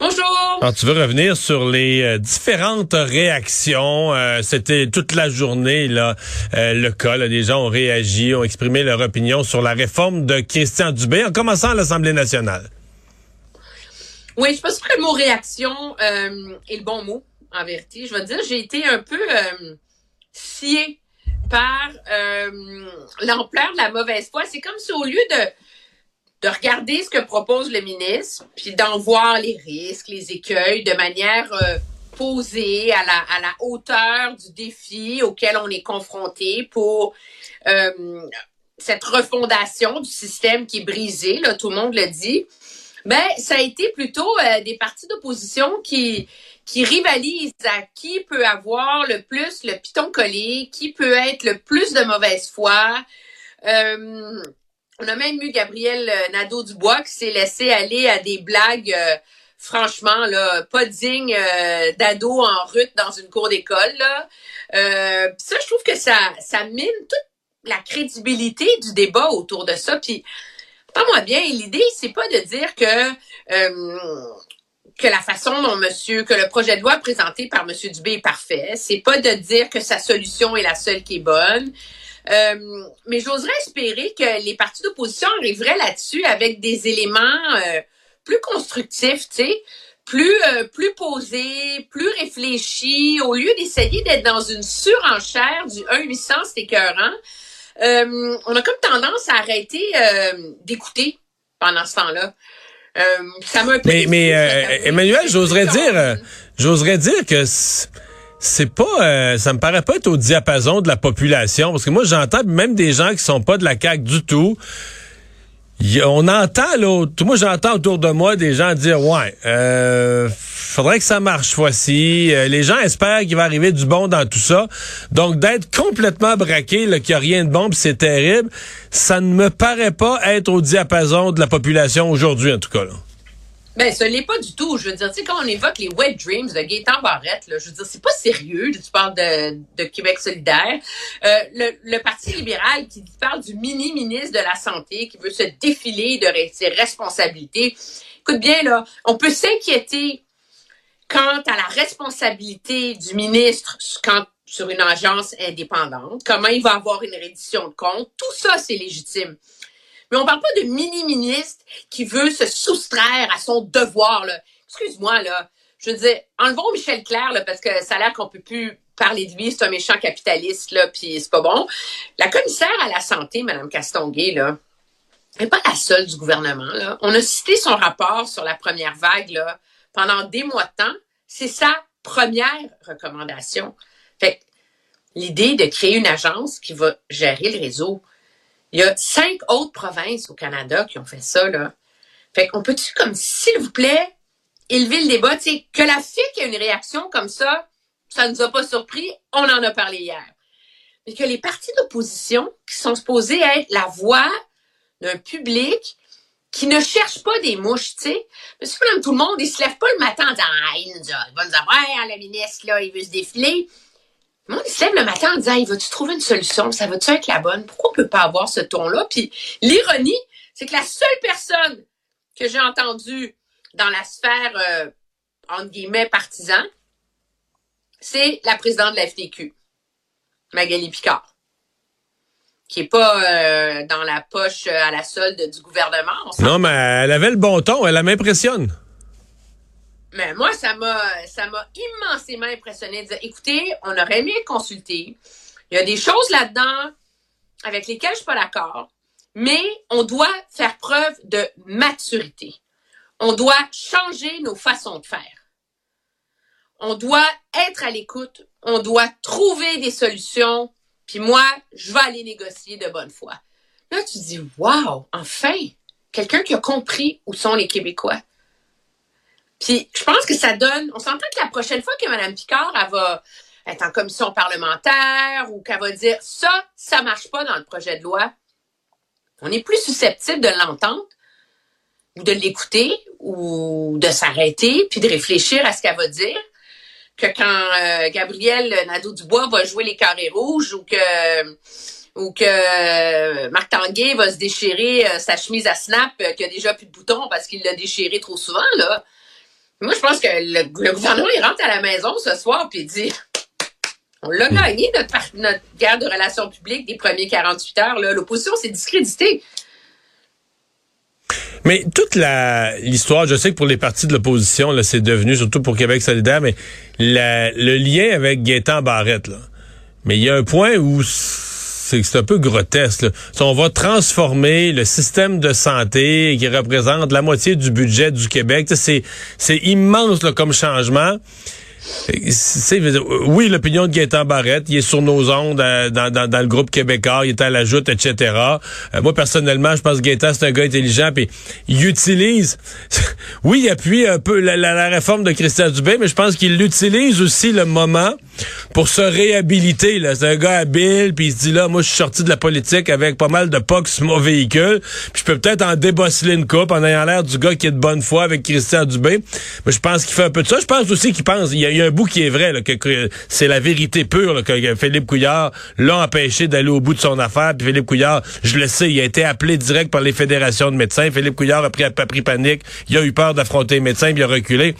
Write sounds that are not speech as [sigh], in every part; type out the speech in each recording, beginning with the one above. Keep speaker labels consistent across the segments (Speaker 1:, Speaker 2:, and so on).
Speaker 1: Bonjour.
Speaker 2: Alors, tu veux revenir sur les euh, différentes réactions. euh, C'était toute la journée là euh, le cas. là. les gens ont réagi, ont exprimé leur opinion sur la réforme de Christian Dubé, en commençant à l'Assemblée nationale.
Speaker 1: Oui, je pense que le mot réaction euh, est le bon mot, en vérité. Je vais te dire, j'ai été un peu euh, sciée par euh, l'ampleur de la mauvaise foi. C'est comme si au lieu de de regarder ce que propose le ministre, puis d'en voir les risques, les écueils de manière euh, posée à la, à la hauteur du défi auquel on est confronté pour euh, cette refondation du système qui est brisé, là, tout le monde le dit. Ben, ça a été plutôt euh, des partis d'opposition qui qui rivalisent à qui peut avoir le plus le piton collé, qui peut être le plus de mauvaise foi. On a même eu Gabriel euh, Nadeau-Dubois qui s'est laissé aller à des blagues, euh, franchement, là, pas dignes euh, d'ado en rut dans une cour d'école. Là. Euh, ça, je trouve que ça, ça mine toute la crédibilité du débat autour de ça. Puis, moi bien, l'idée, c'est pas de dire que euh, que la façon dont monsieur, que le projet de loi présenté par monsieur Dubé est parfait. C'est pas de dire que sa solution est la seule qui est bonne. Euh, mais j'oserais espérer que les partis d'opposition arriveraient là-dessus avec des éléments euh, plus constructifs, tu sais, plus euh, plus posés, plus réfléchis, au lieu d'essayer d'être dans une surenchère du 1 800 c'est écœurant. Euh, on a comme tendance à arrêter euh, d'écouter pendant ce temps-là. Euh, ça m'a un peu
Speaker 2: Mais, mais euh. Emmanuel, j'oserais dire, euh, j'oserais dire que c'est pas, euh, ça me paraît pas être au diapason de la population, parce que moi j'entends même des gens qui sont pas de la CAQ du tout. On entend là, moi j'entends autour de moi des gens dire ouais, euh, faudrait que ça marche fois-ci. Euh, les gens espèrent qu'il va arriver du bon dans tout ça. Donc d'être complètement braqué, qu'il n'y a rien de bon, puis c'est terrible, ça ne me paraît pas être au diapason de la population aujourd'hui en tout cas. Là.
Speaker 1: Ben, ce n'est pas du tout. Je veux dire, tu sais, quand on évoque les wet dreams de Gaétan Barrette, là, je veux dire, c'est pas sérieux. Tu parles de, de Québec solidaire. Euh, le, le Parti libéral qui parle du mini-ministre de la Santé qui veut se défiler de ses responsabilités. Écoute bien, là, on peut s'inquiéter quant à la responsabilité du ministre quand, sur une agence indépendante, comment il va avoir une reddition de compte. Tout ça, c'est légitime. Mais on parle pas de mini-ministre qui veut se soustraire à son devoir. Excuse-moi, là. Je veux dire, enlevons Michel Clair, là, parce que ça a l'air qu'on peut plus parler de lui, c'est un méchant capitaliste, là, puis c'est pas bon. La commissaire à la santé, Mme Castonguay, là, n'est pas la seule du gouvernement. Là. On a cité son rapport sur la première vague là, pendant des mois de temps. C'est sa première recommandation. Fait l'idée de créer une agence qui va gérer le réseau, il y a cinq autres provinces au Canada qui ont fait ça, là. Fait qu'on peut-tu, comme, s'il vous plaît, élever le débat, tu sais, que la FIC ait une réaction comme ça, ça nous a pas surpris, on en a parlé hier. Mais que les partis d'opposition, qui sont supposés être la voix d'un public qui ne cherche pas des mouches, tu sais. Monsieur, tout le monde, il se lève pas le matin en disant, ah, il va nous avoir, hein, le ministre, là, il veut se défiler. Se lève le matin en disant, il va-tu trouver une solution? Ça va-tu être la bonne? Pourquoi on peut pas avoir ce ton-là? Puis l'ironie, c'est que la seule personne que j'ai entendue dans la sphère, euh, entre guillemets, partisan, c'est la présidente de la FTQ, Magali Picard, qui est pas euh, dans la poche euh, à la solde du gouvernement. on
Speaker 2: Non, mais elle avait le bon ton, elle m'impressionne.
Speaker 1: Mais moi, ça m'a, ça m'a immensément impressionné de dire, écoutez, on aurait aimé consulter. Il y a des choses là-dedans avec lesquelles je suis pas d'accord, mais on doit faire preuve de maturité. On doit changer nos façons de faire. On doit être à l'écoute. On doit trouver des solutions. Puis moi, je vais aller négocier de bonne foi. Là, tu dis, wow, enfin, quelqu'un qui a compris où sont les Québécois. Puis je pense que ça donne. On s'entend que la prochaine fois que Mme Picard elle va être en commission parlementaire ou qu'elle va dire ça, ça marche pas dans le projet de loi. On est plus susceptible de l'entendre ou de l'écouter ou de s'arrêter puis de réfléchir à ce qu'elle va dire que quand euh, Gabriel Nadeau-Dubois va jouer les carrés rouges ou que ou que euh, Marc Tanguay va se déchirer euh, sa chemise à snap qui a déjà plus de boutons parce qu'il l'a déchiré trop souvent là. Moi je pense que le, gouvernement il rentre à la maison ce soir puis il dit on l'a gagné notre, notre guerre de relations publiques des premiers 48 heures l'opposition s'est discréditée.
Speaker 2: Mais toute la l'histoire, je sais que pour les partis de l'opposition, là, c'est devenu, surtout pour Québec solidaire, mais le lien avec Gaétan Barrette, là. Mais il y a un point où c'est un peu grotesque. Là. On va transformer le système de santé qui représente la moitié du budget du Québec. C'est immense comme changement oui, l'opinion de Gaétan Barrette, il est sur nos ondes euh, dans, le groupe québécois, il est à la joute, etc. Euh, moi, personnellement, je pense que Gaétan, c'est un gars intelligent, puis il utilise, [laughs] oui, il appuie un peu la, réforme de Christian Dubé, mais je pense qu'il utilise aussi le moment pour se réhabiliter. C'est un gars habile, puis il se dit là, moi, je suis sorti de la politique avec pas mal de pocs sur mon véhicule, puis je peux peut-être en débosseler une coupe en ayant l'air du gars qui est de bonne foi avec Christian Dubé. Mais je pense qu'il fait un peu de ça. Je pense aussi qu'il pense, y a un bout qui est vrai, là, que, c'est la vérité pure, que Philippe Couillard l'a empêché d'aller au bout de son affaire. Philippe Couillard, je le sais, il a été appelé direct par les fédérations de médecins. Philippe Couillard a pris, a pris panique. Il a eu peur d'affronter les médecins, puis il a reculé.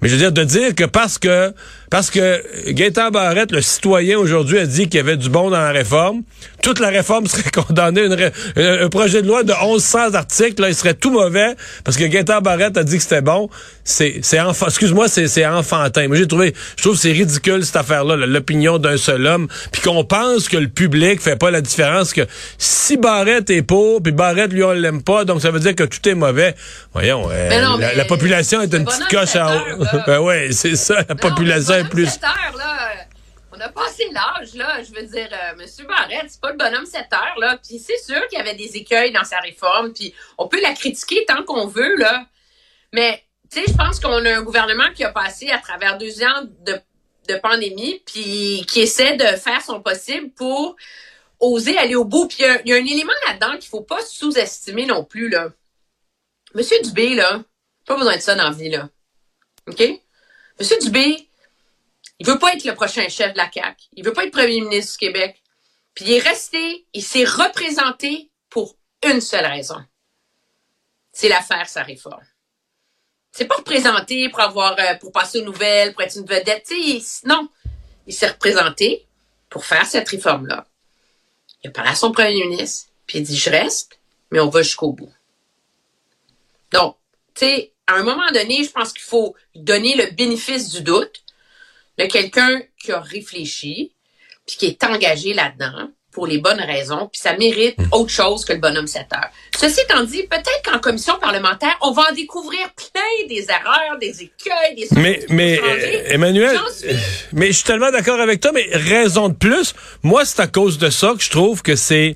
Speaker 2: Mais je veux dire, de dire que parce que parce que Gaëtan Barrette, le citoyen aujourd'hui, a dit qu'il y avait du bon dans la réforme, toute la réforme [laughs] serait condamnée. un projet de loi de 1100 articles, là, il serait tout mauvais parce que Gaëtan Barrette a dit que c'était bon. C'est, c'est excuse-moi, c'est, c'est enfantin. Moi, j'ai trouvé, je trouve que c'est ridicule cette affaire-là, l'opinion d'un seul homme, puis qu'on pense que le public fait pas la différence. Que si Barrette est pour, puis Barrette lui on l'aime pas, donc ça veut dire que tout est mauvais. Voyons, euh, la, population est une petite coche à. ben ouais, c'est ça, la population plus.
Speaker 1: on a passé l'âge, là. Je veux dire, euh, M. Barrette, c'est pas le bonhomme 7 heures, là. Puis c'est sûr qu'il y avait des écueils dans sa réforme, puis on peut la critiquer tant qu'on veut, là. Mais, tu sais, je pense qu'on a un gouvernement qui a passé à travers deux ans de, de pandémie, puis qui essaie de faire son possible pour oser aller au bout. Puis il y, a un élément là-dedans qu'il faut pas sous-estimer non plus, là. Monsieur Dubé, là, pas besoin de ça dans la vie, là. OK? Monsieur Dubé, il veut pas être le prochain chef de la CAQ. Il veut pas être premier ministre du Québec. Puis il est resté, il s'est représenté pour une seule raison. C'est l'affaire sa réforme. C'est pas représenté pour avoir, euh, pour passer aux nouvelles, pour être une vedette. non. Il s'est représenté pour faire cette réforme-là. Il a parlé à son premier ministre, puis il dit, je reste, mais on va jusqu'au bout. Donc, tu sais, à un moment donné, je pense qu'il faut donner le bénéfice du doute de quelqu'un qui a réfléchi, puis qui est engagé là-dedans pour les bonnes raisons, puis ça mérite hmm. autre chose que le bonhomme 7 heures. Ceci étant dit, peut-être qu'en commission parlementaire, on va en découvrir plein des erreurs, des écueils, des
Speaker 2: Mais, mais euh, Emmanuel, euh, mais je suis tellement d'accord avec toi, mais raison de plus, moi, c'est à cause de ça que je trouve que c'est...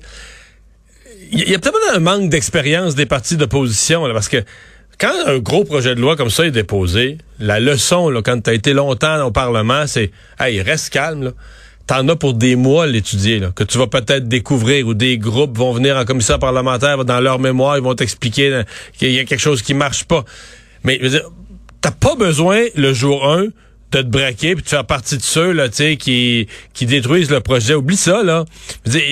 Speaker 2: Il y a peut-être un manque d'expérience des partis d'opposition, parce que quand un gros projet de loi comme ça est déposé, la leçon, là, quand tu as été longtemps au Parlement, c'est Hey, reste calme. T'en as pour des mois l'étudier, que tu vas peut-être découvrir, ou des groupes vont venir en commission parlementaire, dans leur mémoire, ils vont t'expliquer euh, qu'il y a quelque chose qui marche pas. Mais je t'as pas besoin le jour 1 de te braquer puis de faire partie de ceux là, qui qui détruisent le projet. Oublie ça là.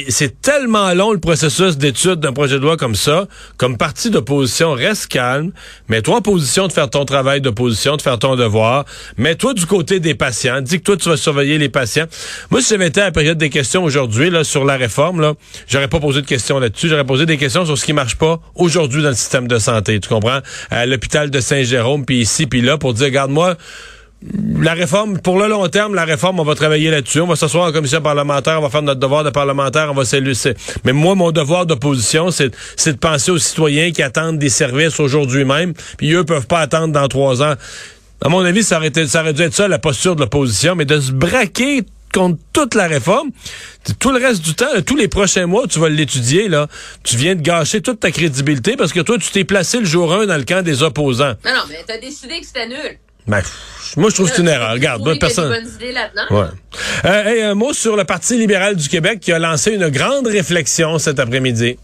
Speaker 2: C'est tellement long le processus d'étude d'un projet de loi comme ça. Comme parti d'opposition, reste calme. Mets-toi en position de faire ton travail d'opposition, de faire ton devoir. Mets-toi du côté des patients. Dis que toi tu vas surveiller les patients. Moi, si j'avais été à la période des questions aujourd'hui là sur la réforme là, j'aurais pas posé de questions là-dessus. J'aurais posé des questions sur ce qui marche pas aujourd'hui dans le système de santé. Tu comprends? À l'hôpital de Saint-Jérôme, puis ici, puis là, pour dire, regarde moi la réforme, pour le long terme, la réforme, on va travailler là-dessus. On va s'asseoir en commission parlementaire, on va faire notre devoir de parlementaire, on va s'élucer. Mais moi, mon devoir d'opposition, c'est de penser aux citoyens qui attendent des services aujourd'hui même, puis eux peuvent pas attendre dans trois ans. À mon avis, ça aurait, été, ça dû être ça la posture de l'opposition, mais de se braquer contre toute la réforme, tout le reste du temps, tous les prochains mois, tu vas l'étudier, là, tu viens de gâcher toute ta crédibilité parce que toi, tu t'es placé le jour 1 dans le camp des opposants.
Speaker 1: Non, non, mais t'as décidé que c'était nul.
Speaker 2: Ben, moi, je trouve que c'est une erreur. Regarde, bonne personne. Ouais. Euh, un mot sur le Parti libéral du Québec qui a lancé une grande réflexion cet après-midi.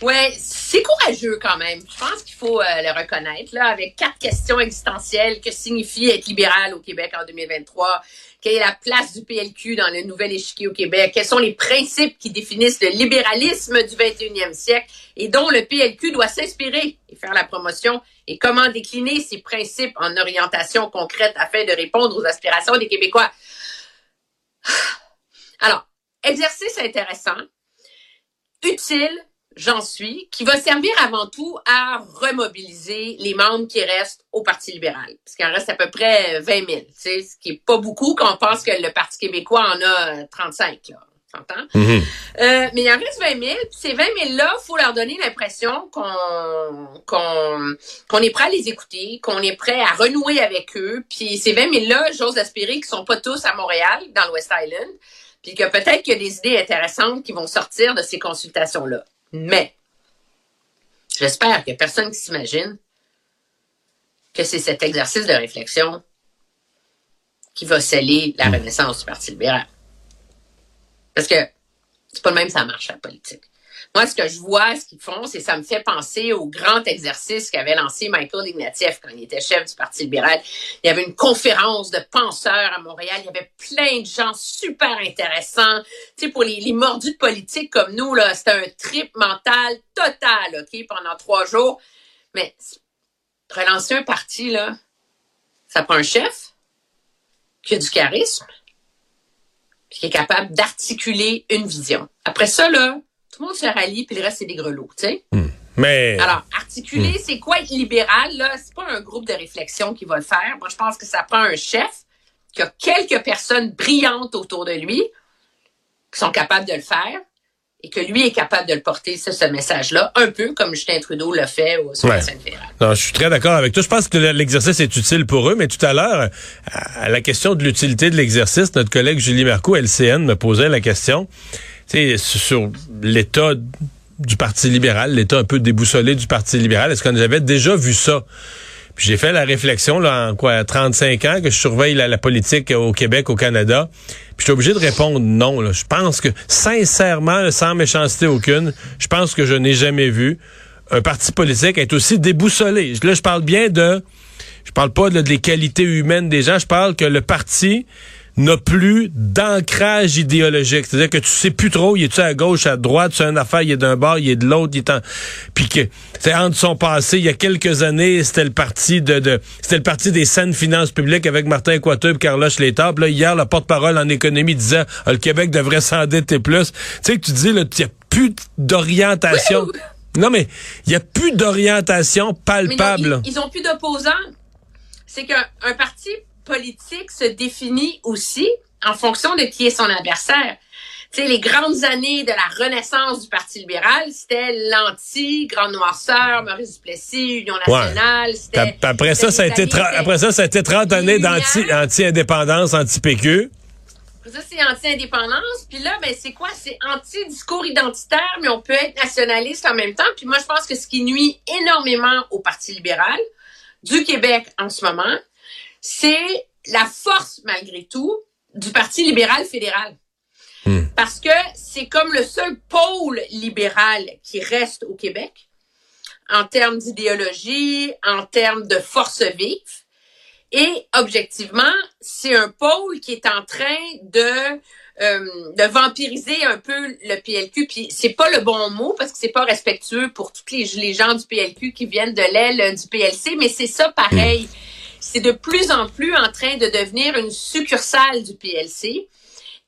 Speaker 1: Ouais, c'est courageux quand même. Je pense qu'il faut euh, le reconnaître. Là, avec quatre questions existentielles, que signifie être libéral au Québec en 2023 Quelle est la place du PLQ dans le nouvel échiquier au Québec Quels sont les principes qui définissent le libéralisme du 21e siècle et dont le PLQ doit s'inspirer et faire la promotion Et comment décliner ces principes en orientation concrète afin de répondre aux aspirations des Québécois [sighs] Alors, exercice intéressant, utile j'en suis, qui va servir avant tout à remobiliser les membres qui restent au Parti libéral. Parce qu'il en reste à peu près 20 000, ce qui est pas beaucoup quand on pense que le Parti québécois en a 35, là. Mm-hmm. euh, mais il en reste 20 000. ces 20 000-là, il faut leur donner l'impression qu'on qu'on qu'on est prêt à les écouter, qu'on est prêt à renouer avec eux. Puis ces 20 000-là, j'ose espérer qu'ils sont pas tous à Montréal, dans le West Island, puis que peut-être qu'il y a des idées intéressantes qui vont sortir de ces consultations-là. Mais, j'espère qu'il n'y a personne qui s'imagine que c'est cet exercice de réflexion qui va sceller la hmm. renaissance du Parti libéral. Parce que c'est pas le même ça marche, la politique. Moi, ce que je vois, ce qu'ils font, c'est ça me fait penser au grand exercice qu'avait lancé Michael Ignatieff quand il était chef du Parti libéral. Il y avait une conférence de penseurs à Montréal. Il y avait plein de gens super intéressants. Tu sais, pour les, les mordus de politique comme nous, là, c'était un trip mental total, OK, pendant trois jours. Mais relancer un parti, là, ça prend un chef qui a du charisme, qui est capable d'articuler une vision. Après ça, là, tout le monde se rallie, puis le reste, c'est des grelots, tu sais.
Speaker 2: Hmm. Mais...
Speaker 1: Alors, articuler, hmm. c'est quoi être libéral, là? C'est pas un groupe de réflexion qui va le faire. Moi, je pense que ça prend un chef qui a quelques personnes brillantes autour de lui qui sont capables de le faire et que lui est capable de le porter, ce, ce message-là, un peu comme Justin Trudeau l'a fait au sur la scène fédérale.
Speaker 2: Non, je suis très d'accord avec toi. Je pense que l'exercice est utile pour eux, mais tout à l'heure, à la question de l'utilité de l'exercice, notre collègue Julie Marcoux, LCN, me posait la question sur l'état du Parti libéral, l'état un peu déboussolé du Parti libéral. Est-ce qu'on avait déjà vu ça? Puis j'ai fait la réflexion là, en quoi 35 ans que je surveille la, politique au Québec, au Canada. Puis je obligé de répondre non. Là. Je pense que, sincèrement, sans méchanceté aucune, je pense que je n'ai jamais vu un parti politique être aussi déboussolé. Là, je parle bien de... Je parle pas de, des qualités humaines des gens. Je parle que le parti n'a plus d'ancrage idéologique. C'est-à-dire que tu sais plus trop, il est-tu à gauche, à droite, c'est une affaire, il est d'un bord, il est de l'autre, il est en... Puis que, c'est entre son passé, il y a quelques années, c'était le parti de, de c'était le parti des saines finances publiques avec Martin Coiteux et Carlos Létard. Là, hier, le porte-parole en économie disait, ah, le Québec devrait s'endetter plus. Tu sais que tu dis, là, il n'y a plus d'orientation. Non, mais il n'y a plus d'orientation palpable.
Speaker 1: ils, ils ont plus d'opposants. C'est qu'un parti politique se définit aussi en fonction de qui est son adversaire. Tu sais, les grandes années de la renaissance du Parti libéral, c'était l'anti-Grande Noirceur, Maurice Duplessis, Union nationale.
Speaker 2: Après ça, ça a été après ça, ça a été 30 années d'anti-indépendance, anti-PQ.
Speaker 1: Après ça, c'est anti-indépendance. Puis là, ben, c'est quoi? C'est anti-discours identitaire, mais on peut être nationaliste en même temps. Puis moi, je pense que ce qui nuit énormément au Parti libéral du Québec en ce moment, c'est la force, malgré tout, du Parti libéral fédéral. Hmm. Parce que c'est comme le seul pôle libéral qui reste au Québec en termes d'idéologie, en termes de force vive. Et objectivement, c'est un pôle qui est en train de euh, de vampiriser un peu le PLQ. Puis c'est pas le bon mot parce que c'est pas respectueux pour tous les, les gens du PLQ qui viennent de l'aile du PLC, mais c'est ça pareil. Hmm c'est de plus en plus en train de devenir une succursale du PLC.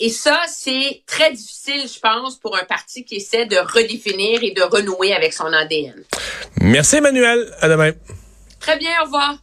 Speaker 1: Et ça, c'est très difficile, je pense, pour un parti qui essaie de redéfinir et de renouer avec son ADN.
Speaker 2: Merci, Emmanuel. À demain.
Speaker 1: Très bien, au revoir.